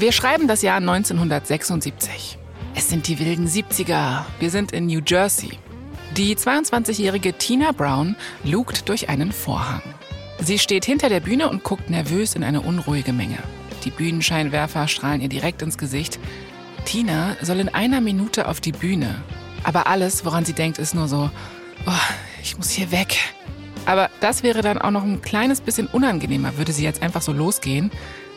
Wir schreiben das Jahr 1976. Es sind die wilden 70er. Wir sind in New Jersey. Die 22-jährige Tina Brown lugt durch einen Vorhang. Sie steht hinter der Bühne und guckt nervös in eine unruhige Menge. Die Bühnenscheinwerfer strahlen ihr direkt ins Gesicht. Tina soll in einer Minute auf die Bühne. Aber alles, woran sie denkt, ist nur so, oh, ich muss hier weg. Aber das wäre dann auch noch ein kleines bisschen unangenehmer, würde sie jetzt einfach so losgehen,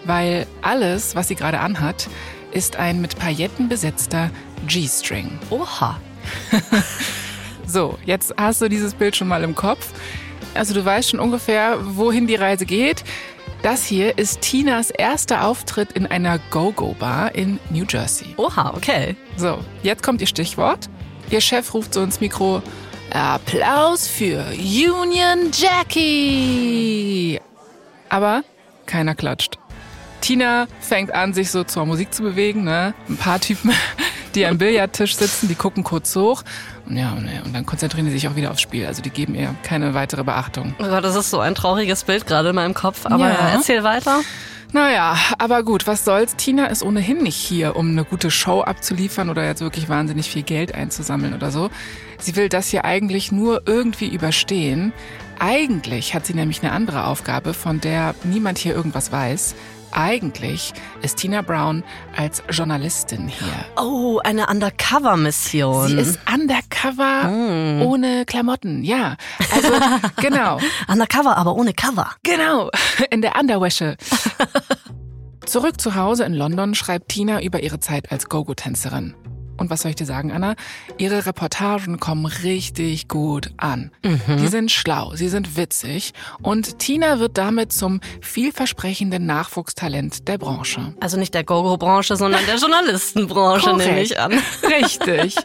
weil alles, was sie gerade anhat, ist ein mit Pailletten besetzter G-String. Oha. so, jetzt hast du dieses Bild schon mal im Kopf. Also du weißt schon ungefähr, wohin die Reise geht. Das hier ist Tinas erster Auftritt in einer Go-Go-Bar in New Jersey. Oha, okay. So, jetzt kommt ihr Stichwort. Ihr Chef ruft so ins Mikro, Applaus für Union Jackie. Aber keiner klatscht. Tina fängt an, sich so zur Musik zu bewegen. Ne? Ein paar Typen, die am Billardtisch sitzen, die gucken kurz hoch. Und ja, und dann konzentrieren die sich auch wieder aufs Spiel. Also die geben ihr keine weitere Beachtung. Oh Gott, das ist so ein trauriges Bild gerade in meinem Kopf. Aber ja. erzähl weiter. Naja, aber gut, was soll's? Tina ist ohnehin nicht hier, um eine gute Show abzuliefern oder jetzt wirklich wahnsinnig viel Geld einzusammeln oder so. Sie will das hier eigentlich nur irgendwie überstehen. Eigentlich hat sie nämlich eine andere Aufgabe, von der niemand hier irgendwas weiß. Eigentlich ist Tina Brown als Journalistin hier. Oh, eine Undercover-Mission. Sie ist Undercover mm. ohne Klamotten, ja. Also, genau. Undercover, aber ohne Cover. Genau, in der Underwäsche. Zurück zu Hause in London schreibt Tina über ihre Zeit als Gogo-Tänzerin. Und was soll ich dir sagen, Anna? Ihre Reportagen kommen richtig gut an. Mhm. Die sind schlau, sie sind witzig und Tina wird damit zum vielversprechenden Nachwuchstalent der Branche. Also nicht der Gogo-Branche, sondern der Journalistenbranche, nehme ich an. Richtig.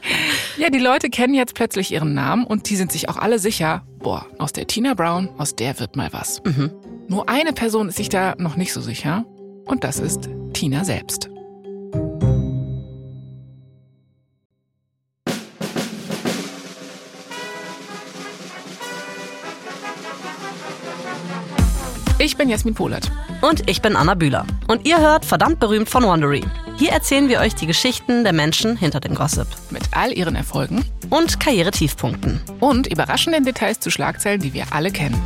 Ja, die Leute kennen jetzt plötzlich ihren Namen und die sind sich auch alle sicher, boah, aus der Tina Brown, aus der wird mal was. Mhm. Nur eine Person ist sich da noch nicht so sicher und das ist Tina selbst. Ich bin Jasmin Polat. Und ich bin Anna Bühler. Und ihr hört verdammt berühmt von Wondery. Hier erzählen wir euch die Geschichten der Menschen hinter dem Gossip. Mit all ihren Erfolgen und Karrieretiefpunkten. Und überraschenden Details zu Schlagzeilen, die wir alle kennen.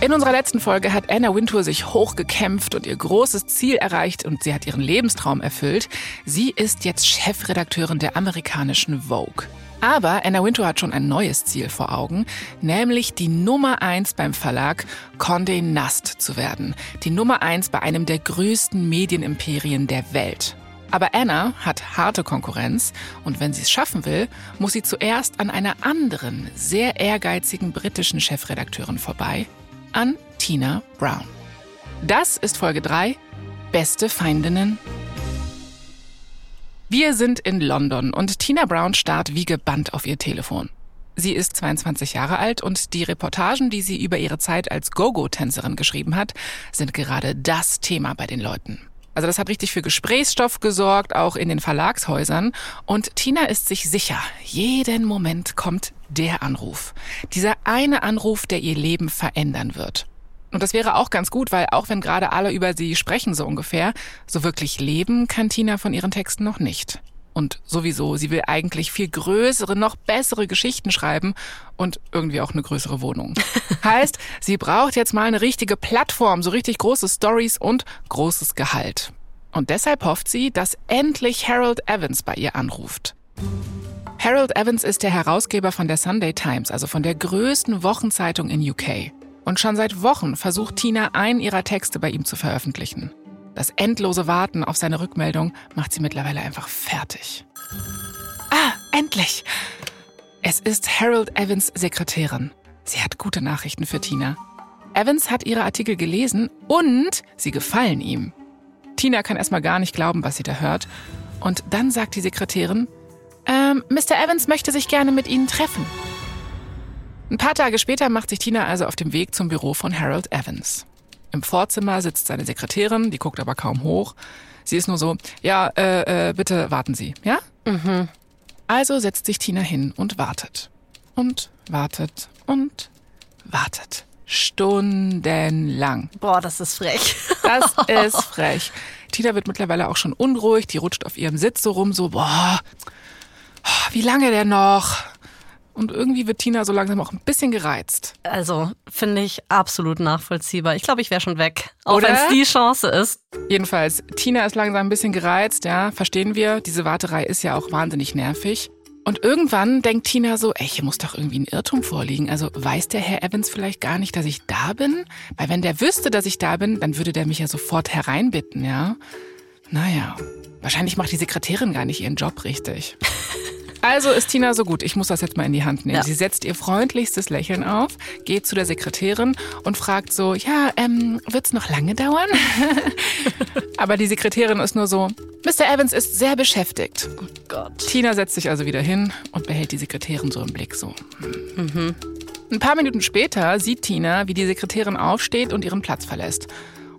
In unserer letzten Folge hat Anna Wintour sich hochgekämpft und ihr großes Ziel erreicht und sie hat ihren Lebenstraum erfüllt. Sie ist jetzt Chefredakteurin der amerikanischen Vogue. Aber Anna Wintour hat schon ein neues Ziel vor Augen, nämlich die Nummer eins beim Verlag Condé Nast zu werden. Die Nummer eins bei einem der größten Medienimperien der Welt. Aber Anna hat harte Konkurrenz und wenn sie es schaffen will, muss sie zuerst an einer anderen, sehr ehrgeizigen britischen Chefredakteurin vorbei, an Tina Brown. Das ist Folge 3, Beste Feindinnen wir sind in London und Tina Brown starrt wie gebannt auf ihr Telefon. Sie ist 22 Jahre alt und die Reportagen, die sie über ihre Zeit als Go-Go-Tänzerin geschrieben hat, sind gerade das Thema bei den Leuten. Also das hat richtig für Gesprächsstoff gesorgt, auch in den Verlagshäusern. Und Tina ist sich sicher, jeden Moment kommt der Anruf. Dieser eine Anruf, der ihr Leben verändern wird. Und das wäre auch ganz gut, weil auch wenn gerade alle über sie sprechen, so ungefähr, so wirklich leben kann Tina von ihren Texten noch nicht. Und sowieso, sie will eigentlich viel größere, noch bessere Geschichten schreiben und irgendwie auch eine größere Wohnung. heißt, sie braucht jetzt mal eine richtige Plattform, so richtig große Stories und großes Gehalt. Und deshalb hofft sie, dass endlich Harold Evans bei ihr anruft. Harold Evans ist der Herausgeber von der Sunday Times, also von der größten Wochenzeitung in UK. Und schon seit Wochen versucht Tina, einen ihrer Texte bei ihm zu veröffentlichen. Das endlose Warten auf seine Rückmeldung macht sie mittlerweile einfach fertig. Ah, endlich! Es ist Harold Evans Sekretärin. Sie hat gute Nachrichten für Tina. Evans hat ihre Artikel gelesen und sie gefallen ihm. Tina kann erstmal gar nicht glauben, was sie da hört. Und dann sagt die Sekretärin, ähm, Mr. Evans möchte sich gerne mit Ihnen treffen. Ein paar Tage später macht sich Tina also auf dem Weg zum Büro von Harold Evans. Im Vorzimmer sitzt seine Sekretärin, die guckt aber kaum hoch. Sie ist nur so, ja, äh, äh, bitte warten Sie, ja? Mhm. Also setzt sich Tina hin und wartet. Und wartet und wartet. Stundenlang. Boah, das ist frech. Das ist frech. Tina wird mittlerweile auch schon unruhig, die rutscht auf ihrem Sitz so rum, so, boah, wie lange denn noch? Und irgendwie wird Tina so langsam auch ein bisschen gereizt. Also, finde ich absolut nachvollziehbar. Ich glaube, ich wäre schon weg. Auch Oder? wenn es die Chance ist. Jedenfalls, Tina ist langsam ein bisschen gereizt, ja, verstehen wir. Diese Warterei ist ja auch wahnsinnig nervig. Und irgendwann denkt Tina so, ey, hier muss doch irgendwie ein Irrtum vorliegen. Also weiß der Herr Evans vielleicht gar nicht, dass ich da bin? Weil wenn der wüsste, dass ich da bin, dann würde der mich ja sofort hereinbitten, ja? Naja, wahrscheinlich macht die Sekretärin gar nicht ihren Job richtig. Also ist Tina so gut, ich muss das jetzt mal in die Hand nehmen. Ja. Sie setzt ihr freundlichstes Lächeln auf, geht zu der Sekretärin und fragt so, ja, ähm, wird's noch lange dauern? Aber die Sekretärin ist nur so, Mr. Evans ist sehr beschäftigt. Oh Gott. Tina setzt sich also wieder hin und behält die Sekretärin so im Blick so. hm. Ein paar Minuten später sieht Tina, wie die Sekretärin aufsteht und ihren Platz verlässt.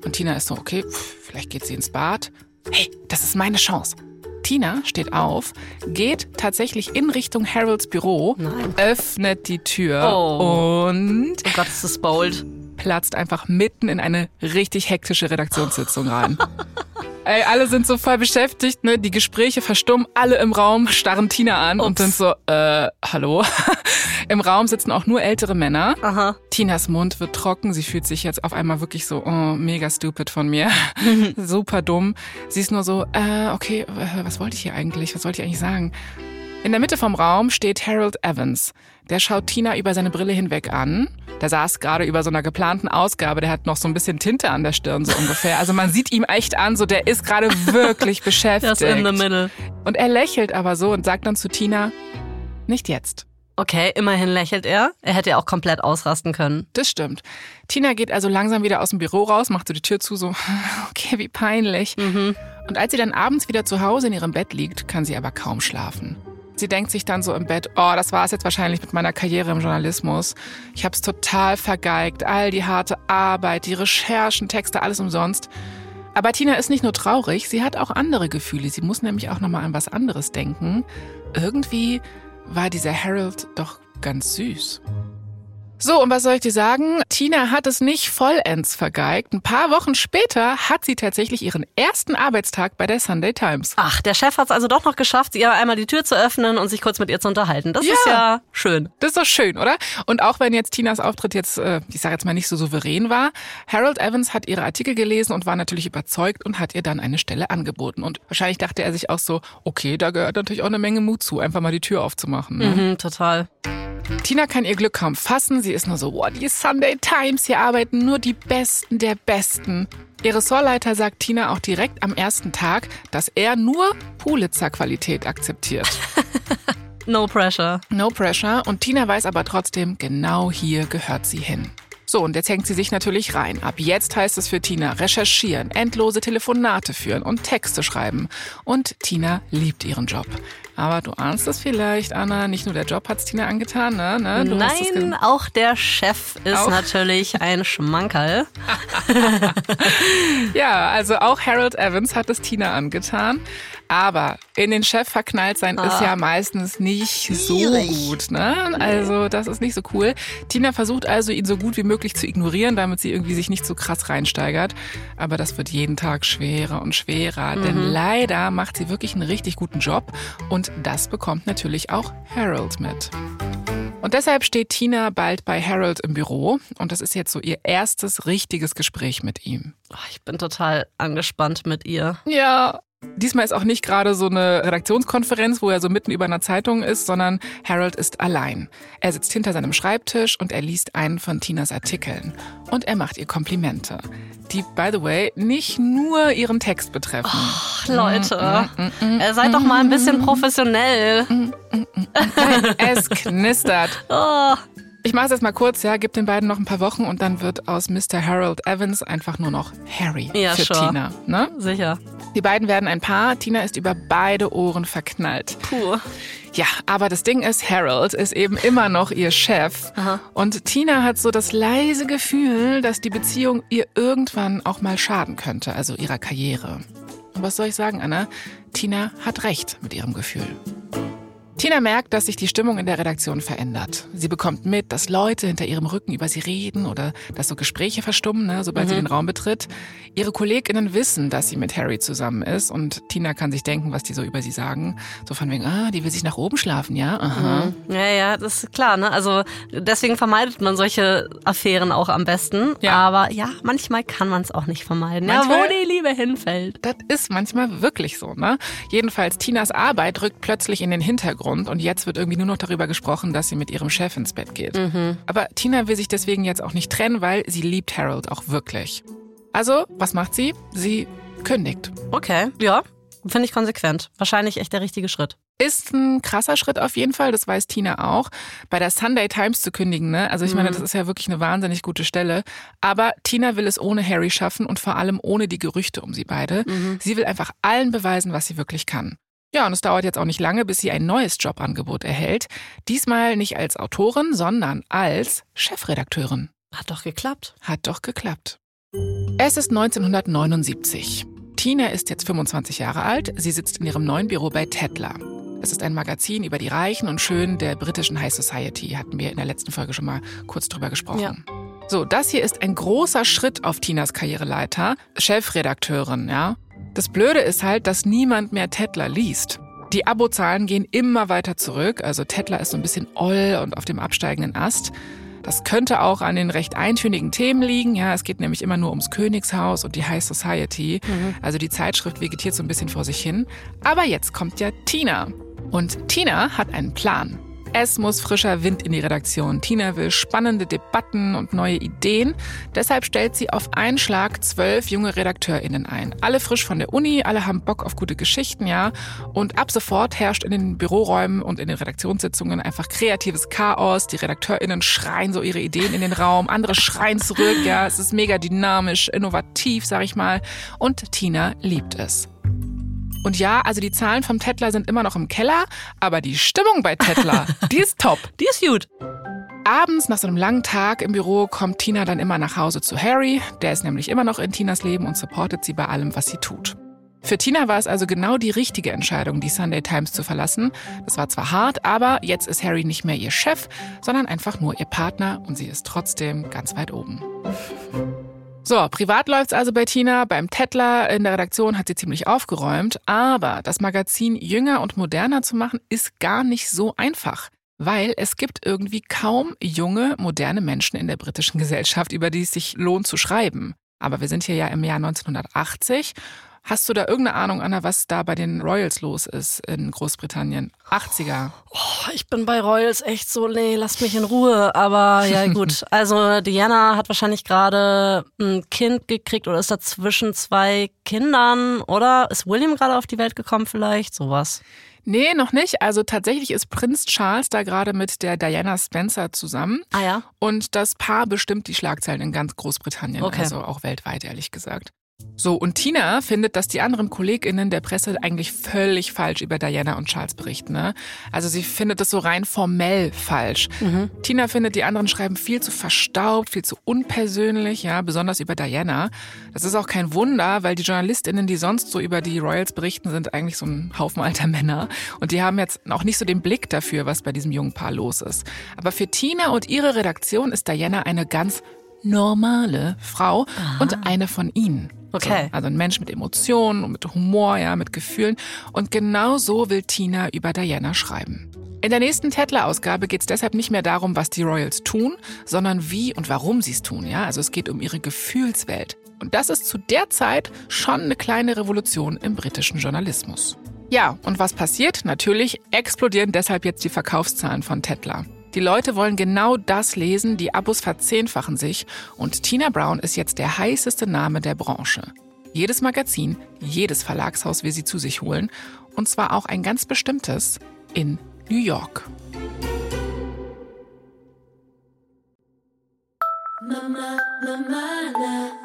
Und Tina ist so, okay, pff, vielleicht geht sie ins Bad. Hey, das ist meine Chance. Tina steht auf, geht tatsächlich in Richtung Harolds Büro, Nein. öffnet die Tür Oh. und Oh Gott, ist das bold. platzt einfach mitten in eine richtig hektische Redaktionssitzung rein. Ey, alle sind so voll beschäftigt, ne? Die Gespräche verstummen, alle im Raum starren Tina an und Ups. sind so, äh, hallo? Im Raum sitzen auch nur ältere Männer. Aha. Tinas Mund wird trocken, sie fühlt sich jetzt auf einmal wirklich so, oh, mega stupid von mir. Super dumm. Sie ist nur so, äh, okay, was wollte ich hier eigentlich? Was wollte ich eigentlich sagen? In der Mitte vom Raum steht Harold Evans. Der schaut Tina über seine Brille hinweg an. Der saß gerade über so einer geplanten Ausgabe. Der hat noch so ein bisschen Tinte an der Stirn, so ungefähr. Also man sieht ihm echt an, so der ist gerade wirklich Das beschäftigt. in the middle. Und er lächelt aber so und sagt dann zu Tina, nicht jetzt. Okay, immerhin lächelt er. Er hätte ja auch komplett ausrasten können. Das stimmt. Tina geht also langsam wieder aus dem Büro raus, macht so die Tür zu, so, okay, wie peinlich. Und als sie dann abends wieder zu Hause in ihrem Bett liegt, kann sie aber kaum schlafen. Sie denkt sich dann so im Bett, oh, das war es jetzt wahrscheinlich mit meiner Karriere im Journalismus. Ich habe es total vergeigt, all die harte Arbeit, die Recherchen, Texte, alles umsonst. Aber Tina ist nicht nur traurig, sie hat auch andere Gefühle. Sie muss nämlich auch nochmal an was anderes denken. Irgendwie war dieser Harold doch ganz süß. So, und was soll ich dir sagen? Tina hat es nicht vollends vergeigt. Ein paar Wochen später hat sie tatsächlich ihren ersten Arbeitstag bei der Sunday Times. Ach, der Chef hat es also doch noch geschafft, ihr einmal die Tür zu öffnen und sich kurz mit ihr zu unterhalten. Das Ja. ist ja schön. Das ist doch schön, oder? Und auch wenn jetzt Tinas Auftritt jetzt, äh, ich sage jetzt mal nicht so souverän war, Harold Evans hat ihre Artikel gelesen und war natürlich überzeugt und hat ihr dann eine Stelle angeboten. Und wahrscheinlich dachte er sich auch so, okay, da gehört natürlich auch eine Menge Mut zu, einfach mal die Tür aufzumachen. Ne? Mhm, total. Tina kann ihr Glück kaum fassen. Sie ist nur so, wow, die Sunday Times, hier arbeiten nur die Besten der Besten. Ihr Ressortleiter sagt Tina auch direkt am ersten Tag, dass er nur Pulitzer-Qualität akzeptiert. No pressure. No pressure. Und Tina weiß aber trotzdem, genau hier gehört sie hin. So, und jetzt hängt sie sich natürlich rein. Ab jetzt heißt es für Tina recherchieren, endlose Telefonate führen und Texte schreiben. Und Tina liebt ihren Job. Aber du ahnst es vielleicht, Anna, nicht nur der Job hat's Tina angetan, ne? ne? Es Nein, auch der Chef ist Auch. natürlich ein Schmankerl. Ja, also auch Harold Evans hat es Tina angetan. Aber in den Chef verknallt sein ist ja meistens nicht so Ah. Schwierig. gut. Ne? Also das ist nicht so cool. Tina versucht also, ihn so gut wie möglich zu ignorieren, damit sie irgendwie sich nicht so krass reinsteigert. Aber das wird jeden Tag schwerer und schwerer. Denn Mhm. leider macht sie wirklich einen richtig guten Job. Und das bekommt natürlich auch Harold mit. Und deshalb steht Tina bald bei Harold im Büro. Und das ist jetzt so ihr erstes richtiges Gespräch mit ihm. Ich bin total angespannt mit ihr. Ja. Diesmal ist auch nicht gerade so eine Redaktionskonferenz, wo er so mitten über einer Zeitung ist, sondern Harold ist allein. Er sitzt hinter seinem Schreibtisch und er liest einen von Tinas Artikeln. Und er macht ihr Komplimente, die, by the way, nicht nur ihren Text betreffen. Ach, Leute, äh, seid doch mal ein bisschen professionell. Es knistert. Oh, Ich mache es jetzt mal kurz, ja, gib den beiden noch ein paar Wochen und dann wird aus Mr. Harold Evans einfach nur noch Harry Ja, für sure. Tina. Ne? sicher. Die beiden werden ein Paar. Tina ist über beide Ohren verknallt. Puh. Ja, aber das Ding ist, Harold ist eben immer noch ihr Chef. Und Tina hat so das leise Gefühl, dass die Beziehung ihr irgendwann auch mal schaden könnte, also ihrer Karriere. Und was soll ich sagen, Anna? Tina hat recht mit ihrem Gefühl. Tina merkt, dass sich die Stimmung in der Redaktion verändert. Sie bekommt mit, dass Leute hinter ihrem Rücken über sie reden oder dass so Gespräche verstummen, ne, sobald mhm. sie den Raum betritt. Ihre KollegInnen wissen, dass sie mit Harry zusammen ist und Tina kann sich denken, was die so über sie sagen. So von wegen, ah, die will sich nach oben schlafen, ja? Aha. Mhm. Ja, ja, das ist klar, ne? Also deswegen vermeidet man solche Affären auch am besten. Ja. Aber ja, manchmal kann man es auch nicht vermeiden. Manchmal, ja, wo die Liebe hinfällt. Das ist manchmal wirklich so, ne? Jedenfalls, Tinas Arbeit rückt plötzlich in den Hintergrund und jetzt wird irgendwie nur noch darüber gesprochen, dass sie mit ihrem Chef ins Bett geht. Mhm. Aber Tina will sich deswegen jetzt auch nicht trennen, weil sie liebt Harold auch wirklich. Also, was macht sie? Sie kündigt. Okay, ja, finde ich konsequent. Wahrscheinlich echt der richtige Schritt. Ist ein krasser Schritt auf jeden Fall, das weiß Tina auch. Bei der Sunday Times zu kündigen, ne? Also ich meine, mhm. das ist ja wirklich eine wahnsinnig gute Stelle. Aber Tina will es ohne Harry schaffen und vor allem ohne die Gerüchte um sie beide. Mhm. Sie will einfach allen beweisen, was sie wirklich kann. Ja, und es dauert jetzt auch nicht lange, bis sie ein neues Jobangebot erhält. Diesmal nicht als Autorin, sondern als Chefredakteurin. Hat doch geklappt. Hat doch geklappt. Es ist 1979. Tina ist jetzt 25 Jahre alt. Sie sitzt in ihrem neuen Büro bei Tetler. Es ist ein Magazin über die Reichen und Schönen der britischen High Society. Hatten wir in der letzten Folge schon mal kurz drüber gesprochen. Ja. So, das hier ist ein großer Schritt auf Tinas Karriereleiter. Chefredakteurin, ja. Das Blöde ist halt, dass niemand mehr Tetler liest. Die Abozahlen gehen immer weiter zurück. Also Tetler ist so ein bisschen oll und auf dem absteigenden Ast. Das könnte auch an den recht eintönigen Themen liegen. Ja, es geht nämlich immer nur ums Königshaus und die High Society. Mhm. Also die Zeitschrift vegetiert so ein bisschen vor sich hin. Aber jetzt kommt ja Tina. Und Tina hat einen Plan. Es muss frischer Wind in die Redaktion. Tina will spannende Debatten und neue Ideen. Deshalb stellt sie auf einen Schlag zwölf junge RedakteurInnen ein. Alle frisch von der Uni, alle haben Bock auf gute Geschichten, ja. Und ab sofort herrscht in den Büroräumen und in den Redaktionssitzungen einfach kreatives Chaos. Die RedakteurInnen schreien so ihre Ideen in den Raum, andere schreien zurück, ja. Es ist mega dynamisch, innovativ, sag ich mal. Und Tina liebt es. Und ja, also die Zahlen vom Tetler sind immer noch im Keller, aber die Stimmung bei Tetler, die ist top. Die ist gut. Abends nach so einem langen Tag im Büro kommt Tina dann immer nach Hause zu Harry. Der ist nämlich immer noch in Tinas Leben und supportet sie bei allem, was sie tut. Für Tina war es also genau die richtige Entscheidung, die Sunday Times zu verlassen. Das war zwar hart, aber jetzt ist Harry nicht mehr ihr Chef, sondern einfach nur ihr Partner und sie ist trotzdem ganz weit oben. So, privat läuft's also bei Tina. Beim Tettler in der Redaktion hat sie ziemlich aufgeräumt. Aber das Magazin jünger und moderner zu machen, ist gar nicht so einfach. Weil es gibt irgendwie kaum junge, moderne Menschen in der britischen Gesellschaft, über die es sich lohnt zu schreiben. Aber wir sind hier ja im Jahr 1980 Hast du da irgendeine Ahnung, Anna, was da bei den Royals los ist in Großbritannien? 80er. Oh, ich bin bei Royals echt so, nee, lass mich in Ruhe. Aber ja, gut. Also Diana hat wahrscheinlich gerade ein Kind gekriegt oder ist da zwischen zwei Kindern, oder? Ist William gerade auf die Welt gekommen vielleicht? Sowas. Nee, noch nicht. Also tatsächlich ist Prinz Charles da gerade mit der Diana Spencer zusammen. Ah ja. Und das Paar bestimmt die Schlagzeilen in ganz Großbritannien, okay. also auch weltweit, ehrlich gesagt. So, und Tina findet, dass die anderen KollegInnen der Presse eigentlich völlig falsch über Diana und Charles berichten. Ne? Also sie findet das so rein formell falsch. Mhm. Tina findet, die anderen schreiben viel zu verstaubt, viel zu unpersönlich, ja, besonders über Diana. Das ist auch kein Wunder, weil die JournalistInnen, die sonst so über die Royals berichten, sind eigentlich so ein Haufen alter Männer. Und die haben jetzt auch nicht so den Blick dafür, was bei diesem jungen Paar los ist. Aber für Tina und ihre Redaktion ist Diana eine ganz normale Frau Aha. und eine von ihnen. Okay. So, also ein Mensch mit Emotionen und mit Humor, ja, mit Gefühlen. Und genau so will Tina über Diana schreiben. In der nächsten Tetler-Ausgabe geht es deshalb nicht mehr darum, was die Royals tun, sondern wie und warum sie es tun. Ja? Also es geht um ihre Gefühlswelt. Und das ist zu der Zeit schon eine kleine Revolution im britischen Journalismus. Ja, und was passiert? Natürlich explodieren deshalb jetzt die Verkaufszahlen von Tetler. Die Leute wollen genau das lesen, die Abos verzehnfachen sich und Tina Brown ist jetzt der heißeste Name der Branche. Jedes Magazin, jedes Verlagshaus will sie zu sich holen und zwar auch ein ganz bestimmtes in New York. Mama, Mama,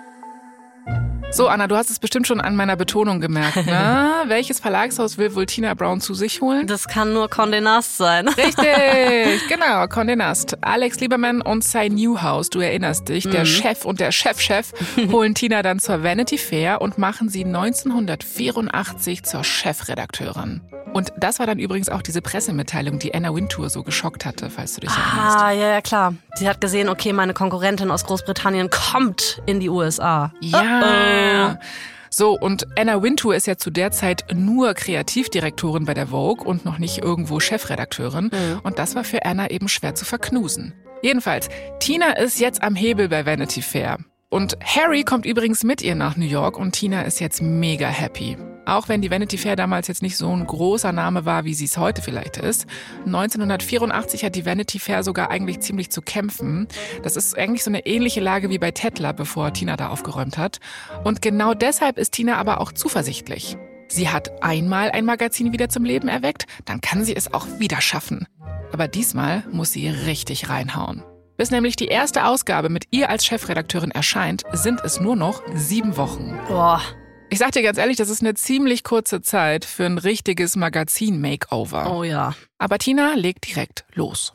So, Anna, du hast es bestimmt schon an meiner Betonung gemerkt. Ne? Welches Verlagshaus will wohl Tina Brown zu sich holen? Das kann nur Condé Nast sein. Richtig, genau, Condé Nast. Alex Lieberman und Cy Newhouse, du erinnerst dich, der Chef und der Chefchef holen Tina dann zur Vanity Fair und machen sie 1984 zur Chefredakteurin. Und das war dann übrigens auch diese Pressemitteilung, die Anna Wintour so geschockt hatte, falls du dich erinnerst. Ah, ja, ja, klar. Sie hat gesehen, okay, meine Konkurrentin aus Großbritannien kommt in die USA. Ja. So, und Anna Wintour ist ja zu der Zeit nur Kreativdirektorin bei der Vogue und noch nicht irgendwo Chefredakteurin. Und das war für Anna eben schwer zu verknusen. Jedenfalls, Tina ist jetzt am Hebel bei Vanity Fair. Und Harry kommt übrigens mit ihr nach New York und Tina ist jetzt mega happy. Auch wenn die Vanity Fair damals jetzt nicht so ein großer Name war, wie sie es heute vielleicht ist. 1984 hat die Vanity Fair sogar eigentlich ziemlich zu kämpfen. Das ist eigentlich so eine ähnliche Lage wie bei Tetler, bevor Tina da aufgeräumt hat. Und genau deshalb ist Tina aber auch zuversichtlich. Sie hat einmal ein Magazin wieder zum Leben erweckt, dann kann sie es auch wieder schaffen. Aber diesmal muss sie richtig reinhauen. Bis nämlich die erste Ausgabe mit ihr als Chefredakteurin erscheint, sind es nur noch sieben Wochen. Boah. Ich sag dir ganz ehrlich, das ist eine ziemlich kurze Zeit für ein richtiges Magazin-Makeover. Oh ja. Aber Tina legt direkt los.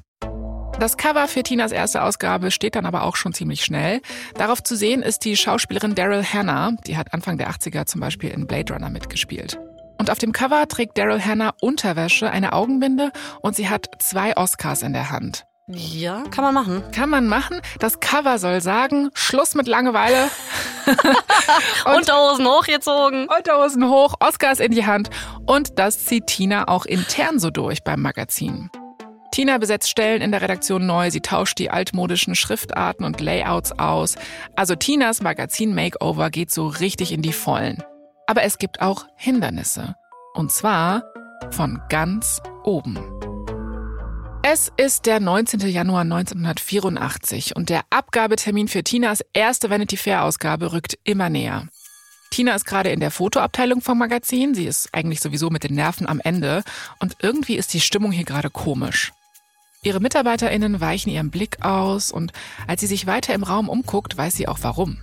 Das Cover für Tinas erste Ausgabe steht dann aber auch schon ziemlich schnell. Darauf zu sehen ist die Schauspielerin Daryl Hannah. Die hat Anfang der 80er zum Beispiel in Blade Runner mitgespielt. Und auf dem Cover trägt Daryl Hannah Unterwäsche, eine Augenbinde und sie hat zwei Oscars in der Hand. Ja, kann man machen. Kann man machen. Das Cover soll sagen, Schluss mit Langeweile. Und Unterhosen hochgezogen. Unterhosen hoch, Oscars in die Hand. Und das zieht Tina auch intern so durch beim Magazin. Tina besetzt Stellen in der Redaktion neu, sie tauscht die altmodischen Schriftarten und Layouts aus. Also Tinas Magazin Makeover geht so richtig in die Vollen. Aber es gibt auch Hindernisse. Und zwar von ganz oben. Es ist der 19. Januar 1984 und der Abgabetermin für Tinas erste Vanity Fair Ausgabe rückt immer näher. Tina ist gerade in der Fotoabteilung vom Magazin. Sie ist eigentlich sowieso mit den Nerven am Ende und irgendwie ist die Stimmung hier gerade komisch. Ihre MitarbeiterInnen weichen ihrem Blick aus und als sie sich weiter im Raum umguckt, weiß sie auch warum.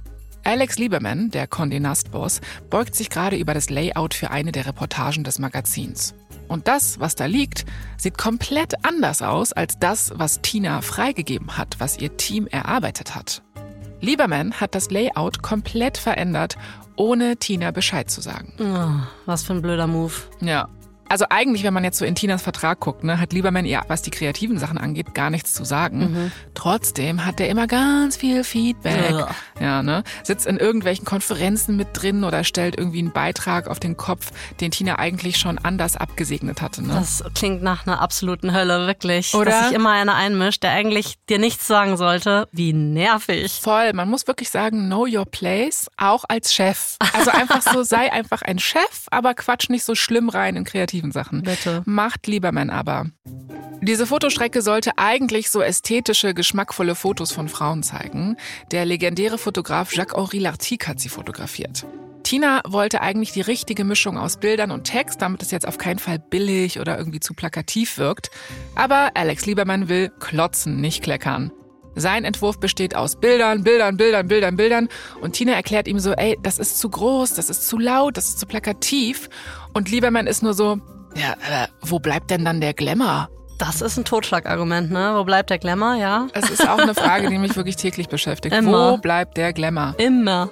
Alex Lieberman, der Condé Nast Boss, beugt sich gerade über das Layout für eine der Reportagen des Magazins. Und das, was da liegt, sieht komplett anders aus als das, was Tina freigegeben hat, was ihr Team erarbeitet hat. Lieberman hat das Layout komplett verändert, ohne Tina Bescheid zu sagen. Oh, was für ein blöder Move. Ja. Also eigentlich, wenn man jetzt so in Tinas Vertrag guckt, ne, hat Lieberman ihr, was die kreativen Sachen angeht, gar nichts zu sagen. Mhm. Trotzdem hat er immer ganz viel Feedback. Ja. Ja, ne? Sitzt in irgendwelchen Konferenzen mit drin oder stellt irgendwie einen Beitrag auf den Kopf, den Tina eigentlich schon anders abgesegnet hatte. Ne? Das klingt nach einer absoluten Hölle, wirklich. Oder? Dass sich immer einer einmischt, der eigentlich dir nichts sagen sollte. Wie nervig. Voll, man muss wirklich sagen, know your place, auch als Chef. Also einfach so, sei einfach ein Chef, aber quatsch nicht so schlimm rein in kreativen Sachen. Bitte. Macht Lieberman aber. Diese Fotostrecke sollte eigentlich so ästhetische, geschmackvolle Fotos von Frauen zeigen. Der legendäre Fotograf Jacques-Henri Lartigue hat sie fotografiert. Tina wollte eigentlich die richtige Mischung aus Bildern und Text, damit es jetzt auf keinen Fall billig oder irgendwie zu plakativ wirkt. Aber Alex Lieberman will klotzen, nicht kleckern. Sein Entwurf besteht aus Bildern, Bildern, Bildern, Bildern, Bildern. Und Tina erklärt ihm so, ey, das ist zu groß, das ist zu laut, das ist zu plakativ. Und Lieberman ist nur so, ja, aber wo bleibt denn dann der Glamour? Das ist ein Totschlagargument, ne? Wo bleibt der Glamour, ja? Es ist auch eine Frage, die mich wirklich täglich beschäftigt. Immer. Wo bleibt der Glamour? Immer.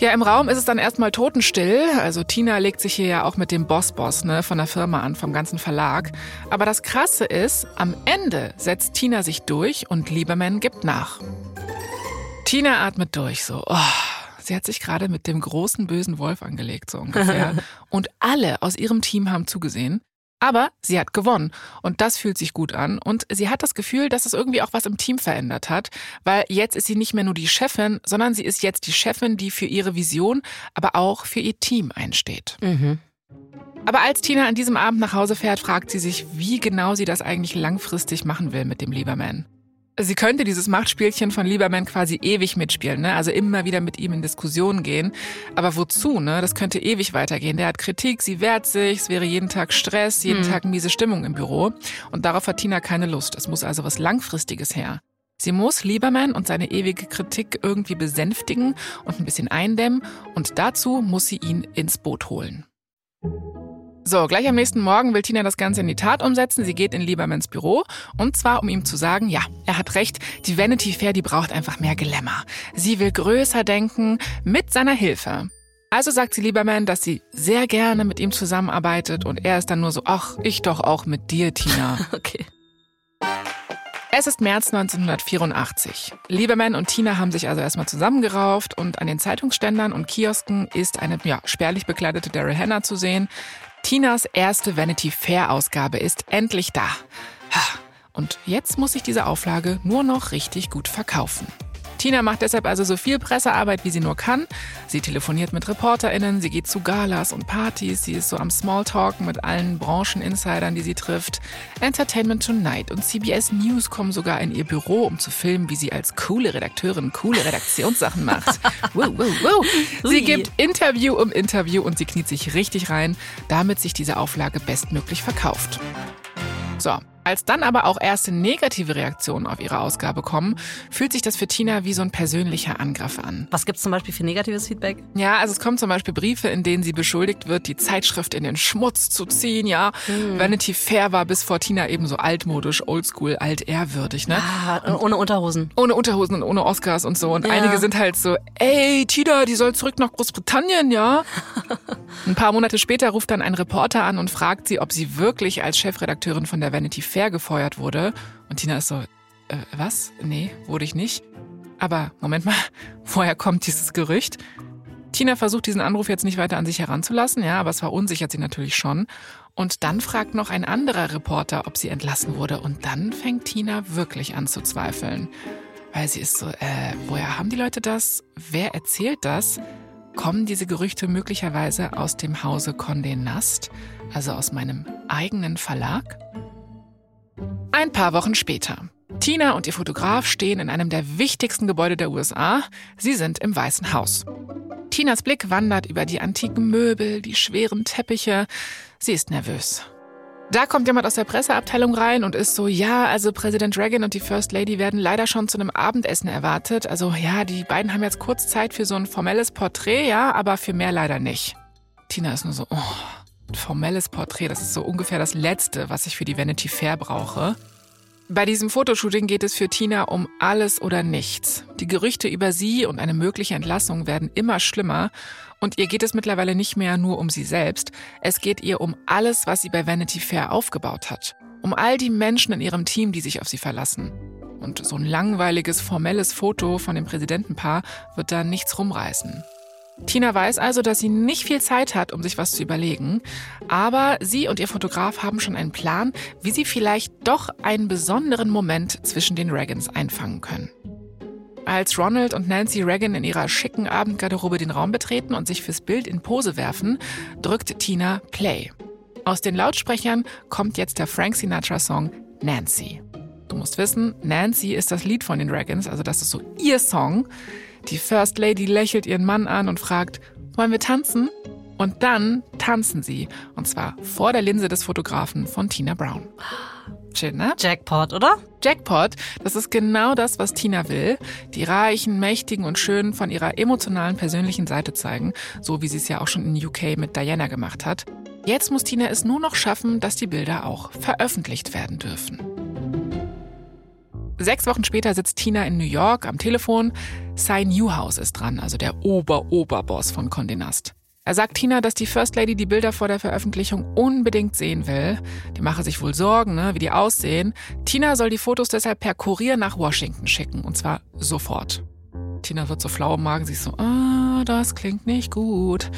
Ja, im Raum ist es dann erstmal totenstill. Also Tina legt sich hier ja auch mit dem Boss-Boss ne, von der Firma an, vom ganzen Verlag. Aber das Krasse ist, am Ende setzt Tina sich durch und Lieberman gibt nach. Tina atmet durch, so. Oh, sie hat sich gerade mit dem großen bösen Wolf angelegt, so ungefähr. und alle aus ihrem Team haben zugesehen. Aber sie hat gewonnen und das fühlt sich gut an und sie hat das Gefühl, dass es irgendwie auch was im Team verändert hat, weil jetzt ist sie nicht mehr nur die Chefin, sondern sie ist jetzt die Chefin, die für ihre Vision, aber auch für ihr Team einsteht. Mhm. Aber als Tina an diesem Abend nach Hause fährt, fragt sie sich, wie genau sie das eigentlich langfristig machen will mit dem Lieberman. Sie könnte dieses Machtspielchen von Lieberman quasi ewig mitspielen, ne? also immer wieder mit ihm in Diskussionen gehen. Aber wozu? Ne? Das könnte ewig weitergehen. Der hat Kritik, sie wehrt sich, es wäre jeden Tag Stress, jeden Hm. Tag miese Stimmung im Büro. Und darauf hat Tina keine Lust. Es muss also was Langfristiges her. Sie muss Lieberman und seine ewige Kritik irgendwie besänftigen und ein bisschen eindämmen und dazu muss sie ihn ins Boot holen. So, gleich am nächsten Morgen will Tina das Ganze in die Tat umsetzen. Sie geht in Liebermans Büro und zwar, um ihm zu sagen, ja, er hat recht, die Vanity Fair, die braucht einfach mehr Glamour. Sie will größer denken mit seiner Hilfe. Also sagt sie Lieberman, dass sie sehr gerne mit ihm zusammenarbeitet und er ist dann nur so, ach, ich doch auch mit dir, Tina. okay. Es ist März 1984. Lieberman und Tina haben sich also erstmal zusammengerauft und an den Zeitungsständern und Kiosken ist eine ja, spärlich bekleidete Daryl Hannah zu sehen. Tinas erste Vanity Fair Ausgabe ist endlich da. Und jetzt muss sich diese Auflage nur noch richtig gut verkaufen. Tina macht deshalb also so viel Pressearbeit, wie sie nur kann. Sie telefoniert mit ReporterInnen, sie geht zu Galas und Partys, sie ist so am Smalltalken mit allen Brancheninsidern, die sie trifft. Entertainment Tonight und CBS News kommen sogar in ihr Büro, um zu filmen, wie sie als coole Redakteurin coole Redaktionssachen macht. Wow, wow, wow. Sie gibt Interview um Interview und sie kniet sich richtig rein, damit sich diese Auflage bestmöglich verkauft. So, als dann aber auch erste negative Reaktionen auf ihre Ausgabe kommen, fühlt sich das für Tina wie so ein persönlicher Angriff an. Was gibt es zum Beispiel für negatives Feedback? Ja, also es kommen zum Beispiel Briefe, in denen sie beschuldigt wird, die Zeitschrift in den Schmutz zu ziehen. Ja, hm. Vanity Fair war bis vor Tina eben so altmodisch, oldschool, altehrwürdig. Ne? Ah, ohne Unterhosen. Ohne Unterhosen und ohne Oscars und so. Und ja. einige sind halt so, ey, Tina, die soll zurück nach Großbritannien, ja? ein paar Monate später ruft dann ein Reporter an und fragt sie, ob sie wirklich als Chefredakteurin von der Vanity Fair gefeuert wurde. Und Tina ist so, äh, was? Nee, wurde ich nicht. Aber Moment mal, woher kommt dieses Gerücht? Tina versucht diesen Anruf jetzt nicht weiter an sich heranzulassen, ja, aber es verunsichert sie natürlich schon. Und dann fragt noch ein anderer Reporter, ob sie entlassen wurde. Und dann fängt Tina wirklich an zu zweifeln. Weil sie ist so, äh, woher haben die Leute das? Wer erzählt das? Kommen diese Gerüchte möglicherweise aus dem Hause Condé Nast, also aus meinem eigenen Verlag? Ein paar Wochen später. Tina und ihr Fotograf stehen in einem der wichtigsten Gebäude der USA. Sie sind im Weißen Haus. Tinas Blick wandert über die antiken Möbel, die schweren Teppiche. Sie ist nervös. Da kommt jemand aus der Presseabteilung rein und ist so, ja, also Präsident Reagan und die First Lady werden leider schon zu einem Abendessen erwartet. Also ja, die beiden haben jetzt kurz Zeit für so ein formelles Porträt, ja, aber für mehr leider nicht. Tina ist nur so, oh, formelles Porträt. Das ist so ungefähr das Letzte, was ich für die Vanity Fair brauche. Bei diesem Fotoshooting geht es für Tina um alles oder nichts. Die Gerüchte über sie und eine mögliche Entlassung werden immer schlimmer und ihr geht es mittlerweile nicht mehr nur um sie selbst, es geht ihr um alles, was sie bei Vanity Fair aufgebaut hat. Um all die Menschen in ihrem Team, die sich auf sie verlassen. Und so ein langweiliges, formelles Foto von dem Präsidentenpaar wird da nichts rumreißen. Tina weiß also, dass sie nicht viel Zeit hat, um sich was zu überlegen, aber sie und ihr Fotograf haben schon einen Plan, wie sie vielleicht doch einen besonderen Moment zwischen den Reagans einfangen können. Als Ronald und Nancy Reagan in ihrer schicken Abendgarderobe den Raum betreten und sich fürs Bild in Pose werfen, drückt Tina Play. Aus den Lautsprechern kommt jetzt der Frank Sinatra-Song Nancy. Du musst wissen, Nancy ist das Lied von den Reagans, also das ist so ihr Song. Die First Lady lächelt ihren Mann an und fragt, wollen wir tanzen? Und dann tanzen sie. Und zwar vor der Linse des Fotografen von Tina Brown. Schön, ne? Jackpot, oder? Jackpot, das ist genau das, was Tina will. Die reichen, mächtigen und schönen von ihrer emotionalen, persönlichen Seite zeigen, so wie sie es ja auch schon in UK mit Diana gemacht hat. Jetzt muss Tina es nur noch schaffen, dass die Bilder auch veröffentlicht werden dürfen. Sechs Wochen später sitzt Tina in New York am Telefon. Cy Newhouse ist dran, also der Ober-Oberboss von Condé Nast. Er sagt Tina, dass die First Lady die Bilder vor der Veröffentlichung unbedingt sehen will. Die mache sich wohl Sorgen, ne, wie die aussehen. Tina soll die Fotos deshalb per Kurier nach Washington schicken, und zwar sofort. Tina wird so flau im Magen, sie ist so, ah, das klingt nicht gut.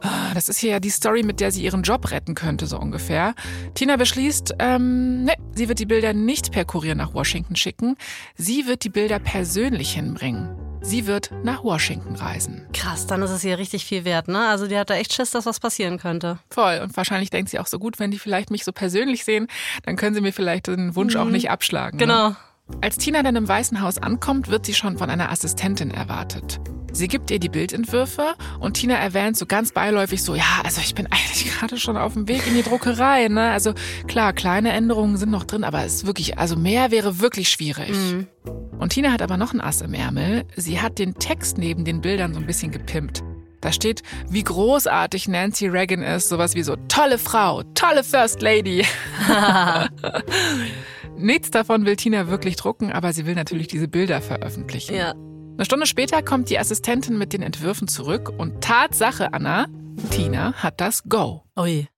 Ah, das ist hier ja die Story, mit der sie ihren Job retten könnte, so ungefähr. Tina beschließt, ähm, ne, sie wird die Bilder nicht per Kurier nach Washington schicken. Sie wird die Bilder persönlich hinbringen. Sie wird nach Washington reisen. Krass, dann ist es ihr richtig viel wert, ne? Also die hat da echt Schiss, dass was passieren könnte. Voll. Und wahrscheinlich denkt sie auch so gut, wenn die vielleicht mich so persönlich sehen, dann können sie mir vielleicht den Wunsch mhm. auch nicht abschlagen. Ne? Genau. Ne? Als Tina dann im Weißen Haus ankommt, wird sie schon von einer Assistentin erwartet. Sie gibt ihr die Bildentwürfe und Tina erwähnt so ganz beiläufig so, ja, also ich bin eigentlich gerade schon auf dem Weg in die Druckerei, ne? Also klar, kleine Änderungen sind noch drin, aber es ist wirklich, also mehr wäre wirklich schwierig. Mhm. Und Tina hat aber noch ein Ass im Ärmel. Sie hat den Text neben den Bildern so ein bisschen gepimpt. Da steht, wie großartig Nancy Reagan ist, sowas wie so tolle Frau, tolle First Lady. Nichts davon will Tina wirklich drucken, aber sie will natürlich diese Bilder veröffentlichen. Ja. Eine Stunde später kommt die Assistentin mit den Entwürfen zurück und Tatsache, Anna, Tina hat das Go. Ui.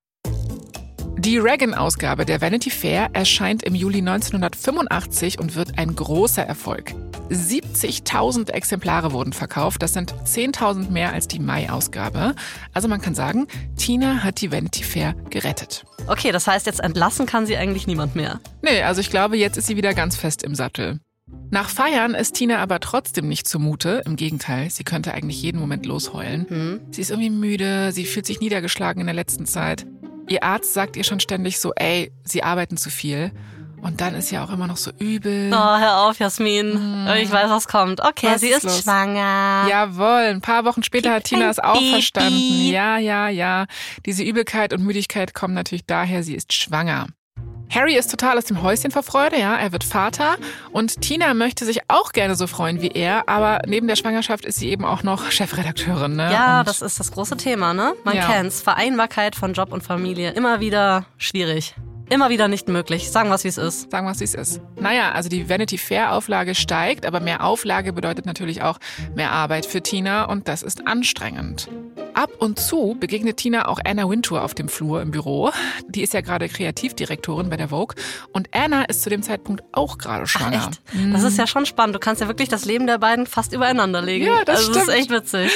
Die Reagan-Ausgabe der Vanity Fair erscheint im Juli 1985 und wird ein großer Erfolg. 70.000 Exemplare wurden verkauft, das sind 10.000 mehr als die Mai-Ausgabe. Also man kann sagen, Tina hat die Vanity Fair gerettet. Okay, das heißt, jetzt entlassen kann sie eigentlich niemand mehr. Nee, also ich glaube, jetzt ist sie wieder ganz fest im Sattel. Nach Feiern ist Tina aber trotzdem nicht zumute. Im Gegenteil, sie könnte eigentlich jeden Moment losheulen. Hm. Sie ist irgendwie müde, sie fühlt sich niedergeschlagen in der letzten Zeit. Ihr Arzt sagt ihr schon ständig so, ey, sie arbeiten zu viel. Und dann ist ja auch immer noch so übel. Oh, hör auf, Jasmin. Hm. Ich weiß, was kommt. Okay, was sie ist, ist schwanger. Jawohl. Ein paar Wochen später hat Tina es auch verstanden. Ja, ja, ja. Diese Übelkeit und Müdigkeit kommen natürlich daher, sie ist schwanger. Harry ist total aus dem Häuschen vor Freude, ja, er wird Vater und Tina möchte sich auch gerne so freuen wie er, aber neben der Schwangerschaft ist sie eben auch noch Chefredakteurin, ne? Ja, und das ist das große Thema, ne? Man ja. kennt's, Vereinbarkeit von Job und Familie, immer wieder schwierig. Immer wieder nicht möglich. Sagen wir es, wie es ist. Sagen wir es, wie es ist. Naja, also die Vanity Fair Auflage steigt, aber mehr Auflage bedeutet natürlich auch mehr Arbeit für Tina und das ist anstrengend. Ab und zu begegnet Tina auch Anna Wintour auf dem Flur im Büro. Die ist ja gerade Kreativdirektorin bei der Vogue. Und Anna ist zu dem Zeitpunkt auch gerade schwanger. Ach, echt? Mhm. Das ist ja schon spannend. Du kannst ja wirklich das Leben der beiden fast übereinander legen. Ja, das also stimmt. Das ist echt witzig.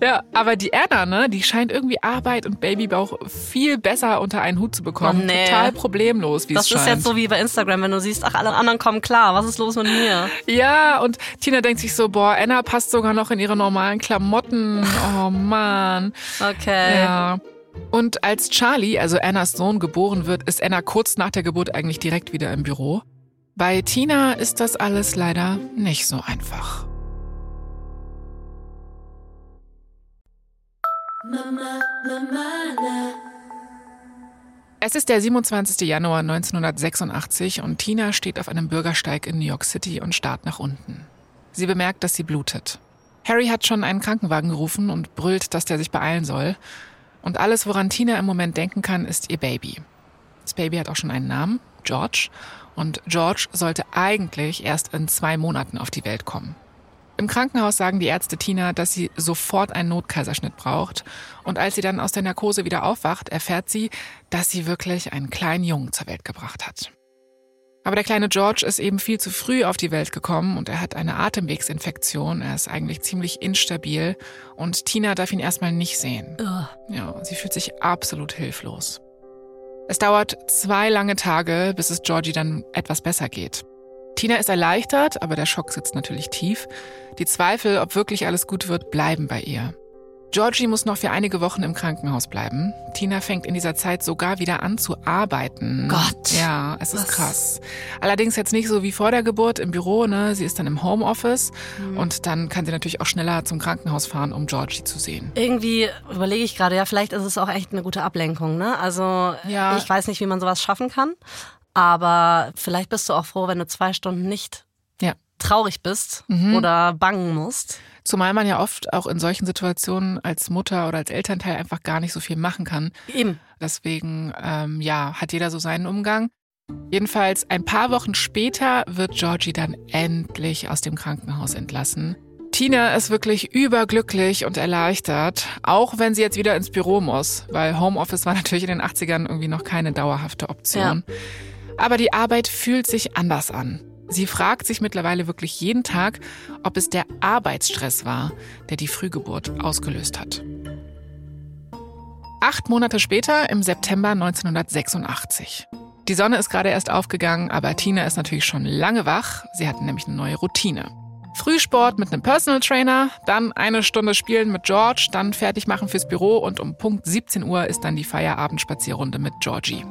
Ja, aber die Anna, ne, die scheint irgendwie Arbeit und Babybauch viel besser unter einen Hut zu bekommen. Oh, nee. Total problemlos, wie das es scheint. Das ist jetzt so wie bei Instagram, wenn du siehst, ach, alle anderen kommen klar. Was ist los mit mir? Ja, und Tina denkt sich so, boah, Anna passt sogar noch in ihre normalen Klamotten. Oh Mann. Jahren. Okay. Ja. Und als Charlie, also Annas Sohn, geboren wird, ist Anna kurz nach der Geburt eigentlich direkt wieder im Büro. Bei Tina ist das alles leider nicht so einfach. Mama, Mama, es ist der 27. Januar 1986 und Tina steht auf einem Bürgersteig in New York City und starrt nach unten. Sie bemerkt, dass sie blutet. Harry hat schon einen Krankenwagen gerufen und brüllt, dass der sich beeilen soll. Und alles, woran Tina im Moment denken kann, ist ihr Baby. Das Baby hat auch schon einen Namen, George. Und George sollte eigentlich erst in zwei Monaten auf die Welt kommen. Im Krankenhaus sagen die Ärzte Tina, dass sie sofort einen Notkaiserschnitt braucht. Und als sie dann aus der Narkose wieder aufwacht, erfährt sie, dass sie wirklich einen kleinen Jungen zur Welt gebracht hat. Aber der kleine George ist eben viel zu früh auf die Welt gekommen und er hat eine Atemwegsinfektion. Er ist eigentlich ziemlich instabil und Tina darf ihn erstmal nicht sehen. Ja, sie fühlt sich absolut hilflos. Es dauert zwei lange Tage, bis es Georgie dann etwas besser geht. Tina ist erleichtert, aber der Schock sitzt natürlich tief. Die Zweifel, ob wirklich alles gut wird, bleiben bei ihr. Georgie muss noch für einige Wochen im Krankenhaus bleiben. Tina fängt in dieser Zeit sogar wieder an zu arbeiten. Gott. Ja, es ist Was? krass. Allerdings jetzt nicht so wie vor der Geburt im Büro, ne? Sie ist dann im Homeoffice mhm. und dann kann sie natürlich auch schneller zum Krankenhaus fahren, um Georgie zu sehen. Irgendwie überlege ich gerade, ja, vielleicht ist es auch echt eine gute Ablenkung, ne? Also, ja. ich weiß nicht, wie man sowas schaffen kann, aber vielleicht bist du auch froh, wenn du zwei Stunden nicht ja. traurig bist mhm. oder bangen musst. Zumal man ja oft auch in solchen Situationen als Mutter oder als Elternteil einfach gar nicht so viel machen kann. Eben. Deswegen, ähm, ja, hat jeder so seinen Umgang. Jedenfalls ein paar Wochen später wird Georgie dann endlich aus dem Krankenhaus entlassen. Tina ist wirklich überglücklich und erleichtert, auch wenn sie jetzt wieder ins Büro muss, weil Homeoffice war natürlich in den 80ern irgendwie noch keine dauerhafte Option. Ja. Aber die Arbeit fühlt sich anders an. Sie fragt sich mittlerweile wirklich jeden Tag, ob es der Arbeitsstress war, der die Frühgeburt ausgelöst hat. Acht Monate später, im September 1986. Die Sonne ist gerade erst aufgegangen, aber Tina ist natürlich schon lange wach. Sie hat nämlich eine neue Routine. Frühsport mit einem Personal Trainer, dann eine Stunde spielen mit George, dann fertig machen fürs Büro und um Punkt 17 Uhr ist dann die Feierabendspazierrunde mit Georgie.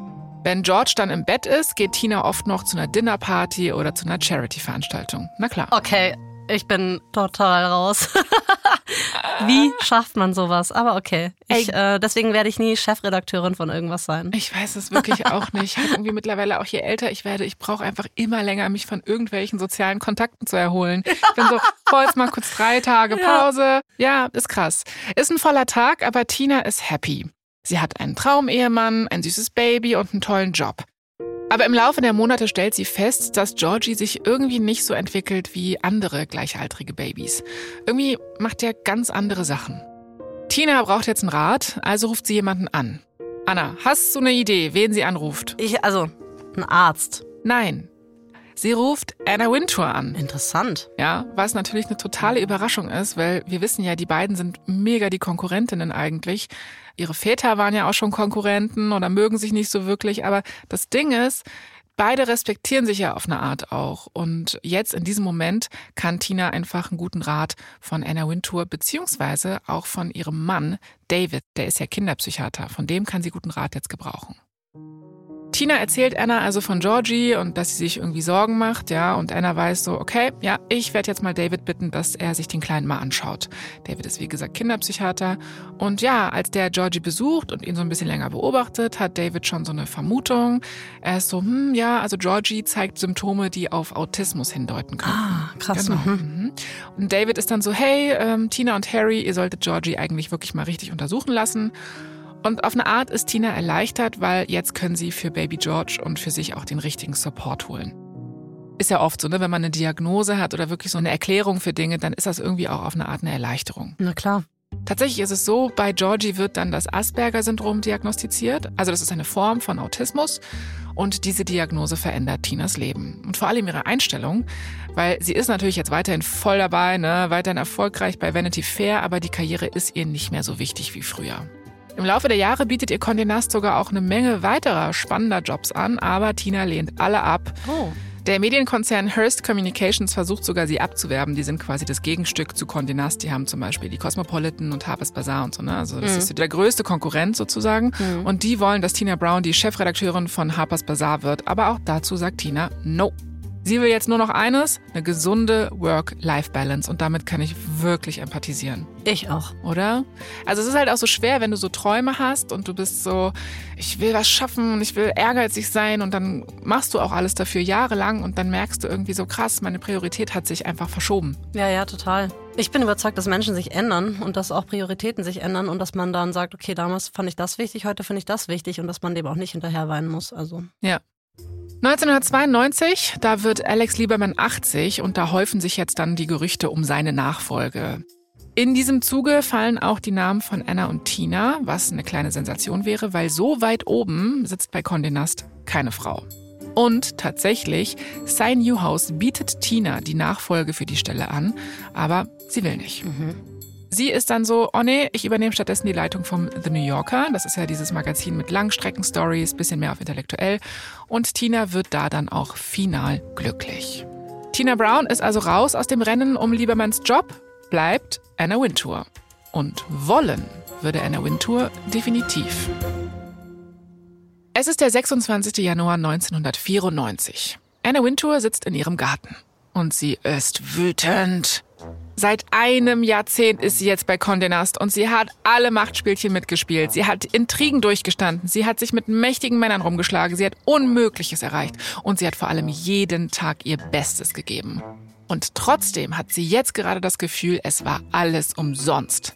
Wenn George dann im Bett ist, geht Tina oft noch zu einer Dinnerparty oder zu einer Charity-Veranstaltung. Na klar. Okay, ich bin total raus. Wie schafft man sowas? Aber okay. Ich, äh, deswegen werde ich nie Chefredakteurin von irgendwas sein. Ich weiß es wirklich auch nicht. Halt irgendwie mittlerweile auch je älter ich werde, ich brauche einfach immer länger, mich von irgendwelchen sozialen Kontakten zu erholen. Ich bin so, boah, jetzt mal kurz drei Tage Pause. Ja, ist krass. Ist ein voller Tag, aber Tina ist happy. Sie hat einen Traumehemann, ein süßes Baby und einen tollen Job. Aber im Laufe der Monate stellt sie fest, dass Georgie sich irgendwie nicht so entwickelt wie andere gleichaltrige Babys. Irgendwie macht er ganz andere Sachen. Tina braucht jetzt einen Rat, also ruft sie jemanden an. Anna, hast du eine Idee, wen sie anruft? Ich, also, ein Arzt. Nein. Sie ruft Anna Wintour an. Interessant. Ja, was natürlich eine totale Überraschung ist, weil wir wissen ja, die beiden sind mega die Konkurrentinnen eigentlich. Ihre Väter waren ja auch schon Konkurrenten oder mögen sich nicht so wirklich, aber das Ding ist, beide respektieren sich ja auf eine Art auch. Und jetzt in diesem Moment kann Tina einfach einen guten Rat von Anna Wintour beziehungsweise auch von ihrem Mann David, der ist ja Kinderpsychiater, von dem kann sie guten Rat jetzt gebrauchen. Tina erzählt Anna also von Georgie und dass sie sich irgendwie Sorgen macht, ja, und Anna weiß so, okay, ja, ich werde jetzt mal David bitten, dass er sich den Kleinen mal anschaut. David ist wie gesagt Kinderpsychiater und ja, als der Georgie besucht und ihn so ein bisschen länger beobachtet, hat David schon so eine Vermutung. Er ist so, hm, ja, also Georgie zeigt Symptome, die auf Autismus hindeuten können. Ah, krass. Genau. Mhm. Mhm. Und David ist dann so, hey, ähm, Tina und Harry, ihr solltet Georgie eigentlich wirklich mal richtig untersuchen lassen. Und auf eine Art ist Tina erleichtert, weil jetzt können sie für Baby George und für sich auch den richtigen Support holen. Ist ja oft so, ne? wenn man eine Diagnose hat oder wirklich so eine Erklärung für Dinge, dann ist das irgendwie auch auf eine Art eine Erleichterung. Na klar. Tatsächlich ist es so, bei Georgie wird dann das Asperger-Syndrom diagnostiziert. Also das ist eine Form von Autismus. Und diese Diagnose verändert Tinas Leben. Und vor allem ihre Einstellung, weil sie ist natürlich jetzt weiterhin voll dabei, ne? weiterhin erfolgreich bei Vanity Fair, aber die Karriere ist ihr nicht mehr so wichtig wie früher. Im Laufe der Jahre bietet ihr Condé Nast sogar auch eine Menge weiterer spannender Jobs an, aber Tina lehnt alle ab. Oh. Der Medienkonzern Hearst Communications versucht sogar, sie abzuwerben. Die sind quasi das Gegenstück zu Condé Nast. Die haben zum Beispiel die Cosmopolitan und Harper's Bazaar und so. Ne? Also das Mhm. ist der größte Konkurrent sozusagen. Und die wollen, dass Tina Brown die Chefredakteurin von Harper's Bazaar wird. Aber auch dazu sagt Tina, no. Sie will jetzt nur noch eines, eine gesunde Work-Life-Balance. Und damit kann ich wirklich empathisieren Ich auch. oder? Also es ist halt auch so schwer, wenn du so Träume hast und du bist so, ich will was schaffen und ich will ehrgeizig sein und dann machst du auch alles dafür jahrelang und dann merkst du irgendwie so krass, meine Priorität hat sich einfach verschoben. Ja, ja, total. Ich bin überzeugt, dass Menschen sich ändern und dass auch Prioritäten sich ändern und dass man dann sagt, okay, damals fand ich das wichtig, heute finde ich das wichtig und dass man dem auch nicht hinterher weinen muss. Also Ja. 1992, da wird Alex Lieberman 80 und da häufen sich jetzt dann die Gerüchte um seine Nachfolge. In diesem Zuge fallen auch die Namen von Anna und Tina, was eine kleine Sensation wäre, weil so weit oben sitzt bei Condé Nast keine Frau. Und tatsächlich, Cy Newhouse bietet Tina die Nachfolge für die Stelle an, aber sie will nicht. Sie ist dann so, oh nee, ich übernehme stattdessen die Leitung vom The New Yorker. Das ist ja dieses Magazin mit Langstrecken-Stories, bisschen mehr auf intellektuell. Und Tina wird da dann auch final glücklich. Tina Brown ist also raus aus dem Rennen um Liebermanns Job, bleibt Anna Wintour. Und wollen würde Anna Wintour definitiv. Es ist der 26. Januar 1994. Anna Wintour sitzt in ihrem Garten. Und sie ist wütend. Seit einem Jahrzehnt ist sie jetzt bei Condé Nast und sie hat alle Machtspielchen mitgespielt. Sie hat Intrigen durchgestanden. Sie hat sich mit mächtigen Männern rumgeschlagen. Sie hat Unmögliches erreicht. Und sie hat vor allem jeden Tag ihr Bestes gegeben. Und trotzdem hat sie jetzt gerade das Gefühl, es war alles umsonst.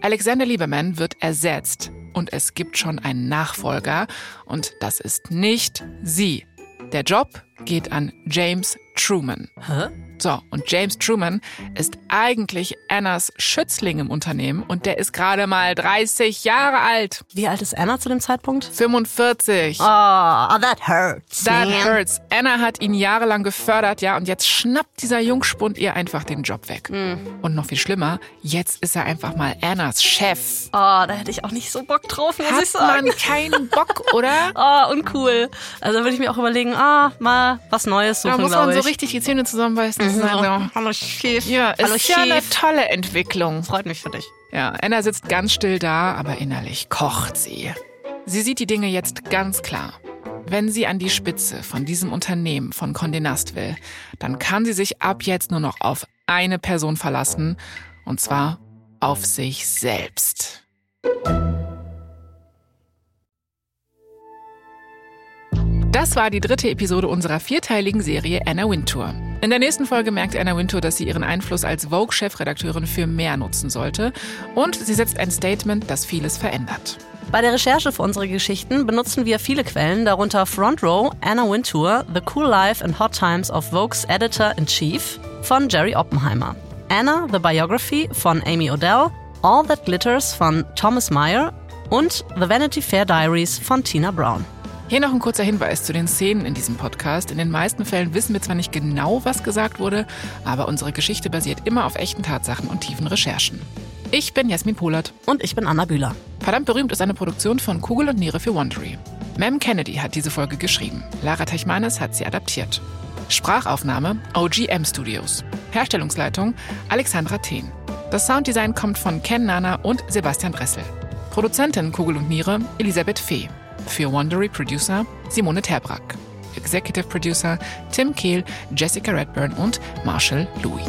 Alexander Lieberman wird ersetzt und es gibt schon einen Nachfolger und das ist nicht sie. Der Job geht an James Truman. Hä? So, und James Truman ist eigentlich Annas Schützling im Unternehmen und der ist gerade mal 30 Jahre alt. Wie alt ist Anna zu dem Zeitpunkt? 45. Oh, that hurts. That man. hurts. Anna hat ihn jahrelang gefördert, ja, und jetzt schnappt dieser Jungspund ihr einfach den Job weg. Und noch viel schlimmer, jetzt ist er einfach mal Annas Chef. Oh, da hätte ich auch nicht so Bock drauf, muss ich Hat sagen. man keinen Bock, oder? Oh, uncool. Also würde ich mir auch überlegen, ah, mal was Neues Da suchen, muss man so ich. richtig die Zähne zusammenbeißen. Sagen, Hallo Chef. ja, Hallo ist ja eine tolle Entwicklung. Freut mich für dich. Ja, Anna sitzt ganz still da, aber innerlich kocht sie. Sie sieht die Dinge jetzt ganz klar. Wenn sie an die Spitze von diesem Unternehmen von Condé Nast will, dann kann sie sich ab jetzt nur noch auf eine Person verlassen, und zwar auf sich selbst. Das war die dritte Episode unserer vierteiligen Serie Anna Wintour. In der nächsten Folge merkt Anna Wintour, dass sie ihren Einfluss als Vogue-Chefredakteurin für mehr nutzen sollte. Und sie setzt ein Statement, das vieles verändert. Bei der Recherche für unsere Geschichten benutzen wir viele Quellen, darunter Front Row, Anna Wintour, The Cool Life and Hot Times of Vogue's Editor-in-Chief von Jerry Oppenheimer, Anna, The Biography von Amy Odell, All That Glitters von Thomas Meyer und The Vanity Fair Diaries von Tina Brown. Hier noch ein kurzer Hinweis zu den Szenen in diesem Podcast. In den meisten Fällen wissen wir zwar nicht genau, was gesagt wurde, aber unsere Geschichte basiert immer auf echten Tatsachen und tiefen Recherchen. Ich bin Jasmin Polat. Und ich bin Anna Bühler. Verdammt berühmt ist eine Produktion von Kugel und Niere für Wondery. Mem Kennedy hat diese Folge geschrieben. Lara Techmanis hat sie adaptiert. Sprachaufnahme OGM Studios. Herstellungsleitung Alexandra Thehn. Das Sounddesign kommt von Ken Nana und Sebastian Dressel. Produzentin Kugel und Niere Elisabeth Fee. Für Wondery Producer Simone Terbrack. Executive Producer Tim Kehl, Jessica Redburn und Marshall Louis.